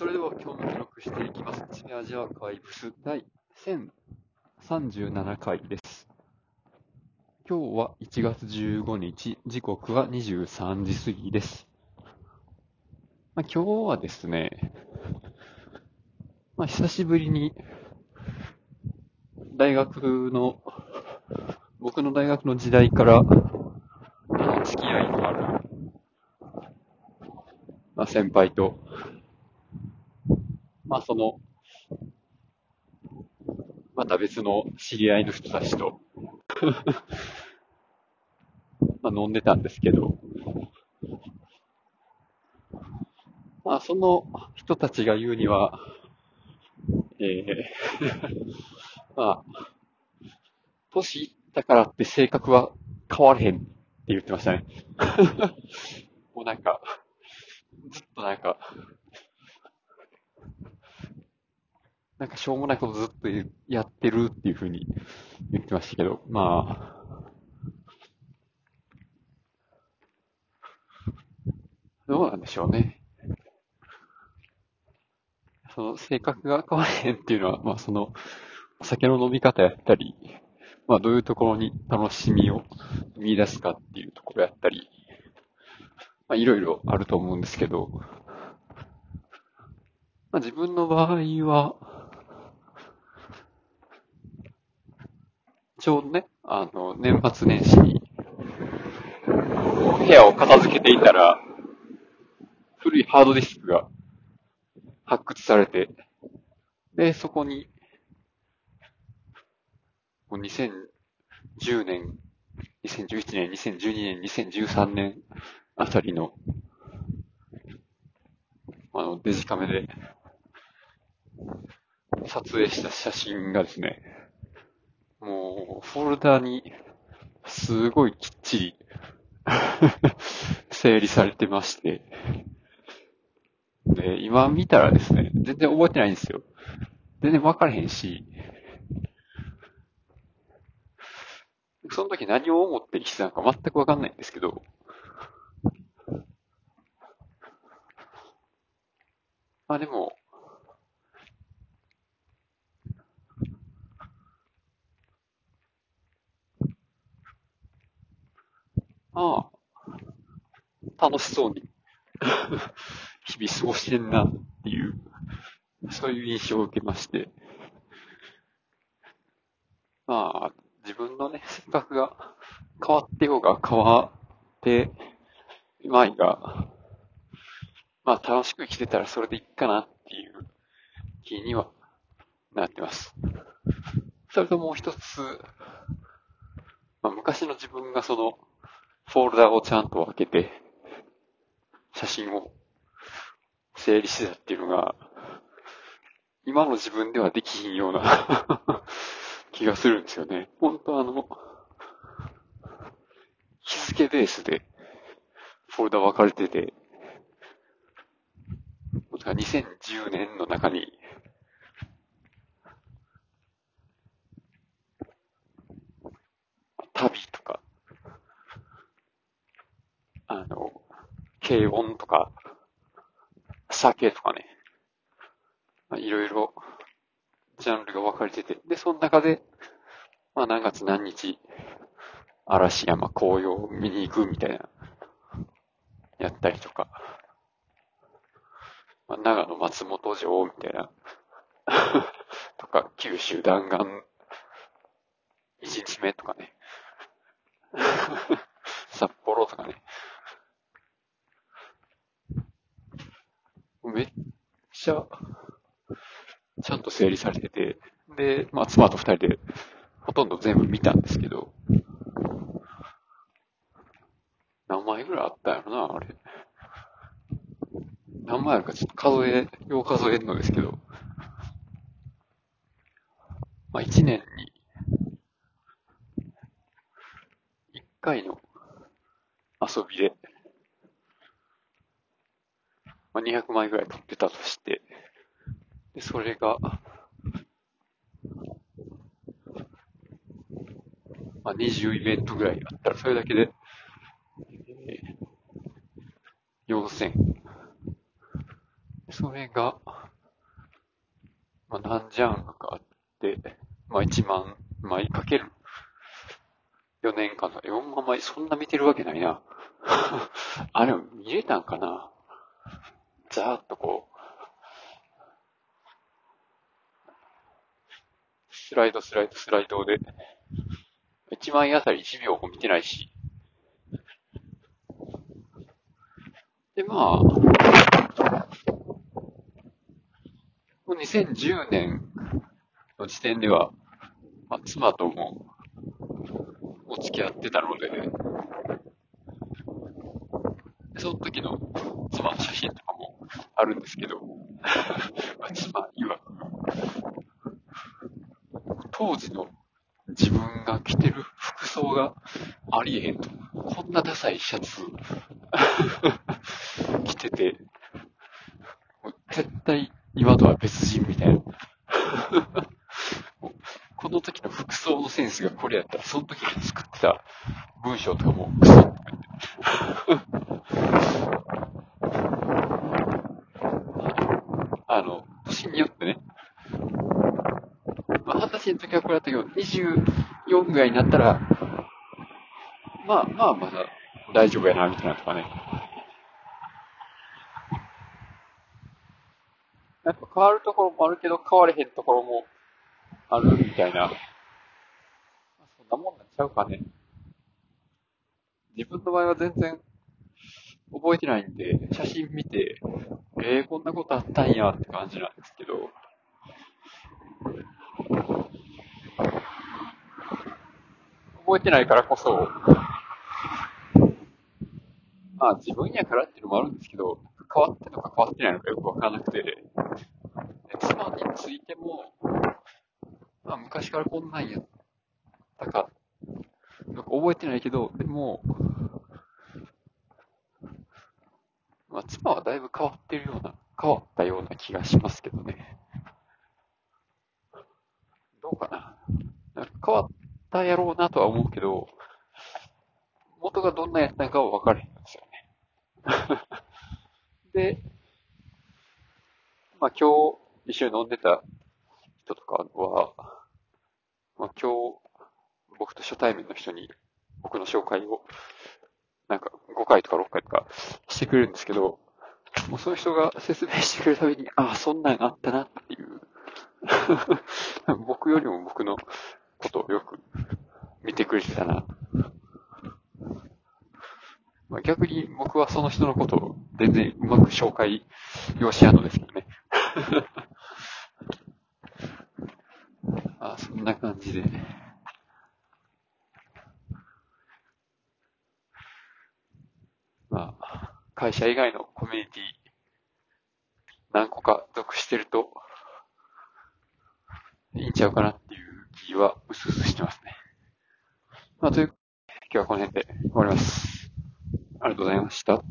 それでは今日も記録していきます。チメアジアーカイブス第1037回です。今日は1月15日、時刻は23時過ぎです。まあ、今日はですね、まあ、久しぶりに大学の、僕の大学の時代から、あの付き合いのある、まあ、先輩と、まあその、また別の知り合いの人たちと、まあ飲んでたんですけど、まあその人たちが言うには、ええ まあ、年いったからって性格は変われへんって言ってましたね。もうなんか、ずっとなんか、なんかしょうもないことずっとやってるっていう風に言ってましたけど、まあ、どうなんでしょうね。その性格が変われへんっていうのは、まあその、お酒の飲み方やったり、まあどういうところに楽しみを見出すかっていうところやったり、まあいろいろあると思うんですけど、まあ自分の場合は、ちょうどね、あの、年末年始に、部屋を片付けていたら、古いハードディスクが発掘されて、で、そこに、もう2010年、2011年、2012年、2013年あたりの、あの、デジカメで、撮影した写真がですね、もう、フォルダに、すごいきっちり、整理されてまして、で、今見たらですね、全然覚えてないんですよ。全然分からへんし、その時何を思ってきてたのか全く分かんないんですけど、まあでも、ああ、楽しそうに。日々過ごしてんなっていう、そういう印象を受けまして、まあ、自分のね、性格が変わってようが変わってまいが、まあ楽しく生きてたらそれでいいかなっていう気にはなってます。それともう一つ、まあ昔の自分がその、フォルダをちゃんと分けて、写真を整理してたっていうのが、今の自分ではできひんような 気がするんですよね。本当あの、日付ベースでフォルダ分かれてて、2010年の中に、旅とか、あの、軽音とか、酒とかね、まあ、いろいろ、ジャンルが分かれてて、で、その中で、まあ何月何日、嵐山紅葉を見に行くみたいな、やったりとか、まあ、長野松本城みたいな、とか、九州弾丸、一日目とかね、札幌とかね、めっちゃ、ちゃんと整理されてて、で、まあ、妻と二人で、ほとんど全部見たんですけど、何枚ぐらいあったんやろな、あれ。何枚あるかちょっと数え、よう数えんのですけど、まあ、一年に、一回の遊びで、まあ、200枚ぐらい撮ってたとして、で、それが、まあ、20イベントぐらいあったら、それだけで、えー、4000。それが、まあ、何ジャンルかあって、まあ、1万枚かける4年間だ。4万枚、そんな見てるわけないな。あれ、見れたんかなざーっとこう、スライド、スライド、スライドで、1枚あたり1秒も見てないし。で、まあ、2010年の時点では、まあ、妻ともお付き合ってたので、その時の妻の写真とかあるんですけど、まあ、妻曰く、当時の自分が着てる服装がありえへんと。こんなダサいシャツ 着てて、絶対今とは別人みたいな。この時の服装のセンスがこれやったら、その時に作ってた文章とかもクソとか言って。あの、年によってね、まあ、二十歳の時はこれだったけど、24ぐらいになったら、まあまあまだ大丈夫やな、みたいなとかね。やっぱ変わるところもあるけど、変われへんところもあるみたいな。そんなもんなんちゃうかね。自分の場合は全然覚えてないんで、写真見て、えー、こんなことあったんやって感じなんですけど、覚えてないからこそ、まあ自分やからっていうのもあるんですけど、変わってるのか変わってないのかよくわからなくて、妻についても、まあ昔からこんなんやったか、なんか覚えてないけど、でも、まあ妻はだいぶ変わってるような、変わったような気がしますけどね。どうかな。なんか変わったやろうなとは思うけど、元がどんなやつなのかは分かれへんんですよね。で、まあ今日一緒に飲んでた人とかは、まあ今日僕と初対面の人に僕の紹介をなんか5回とか6回とかしてくれるんですけど、もうその人が説明してくれるたびに、ああ、そんなんあったなっていう 僕よりも僕のことをよく見てくれてたな。まあ、逆に僕はその人のことを全然うまく紹介用しやのですけどね。あそんな感じで。まあ、会社以外のコミュニティ何個か属してるといいんちゃうかなっていう気はうすうすしてますね。まあ、という、今日はこの辺で終わります。ありがとうございました。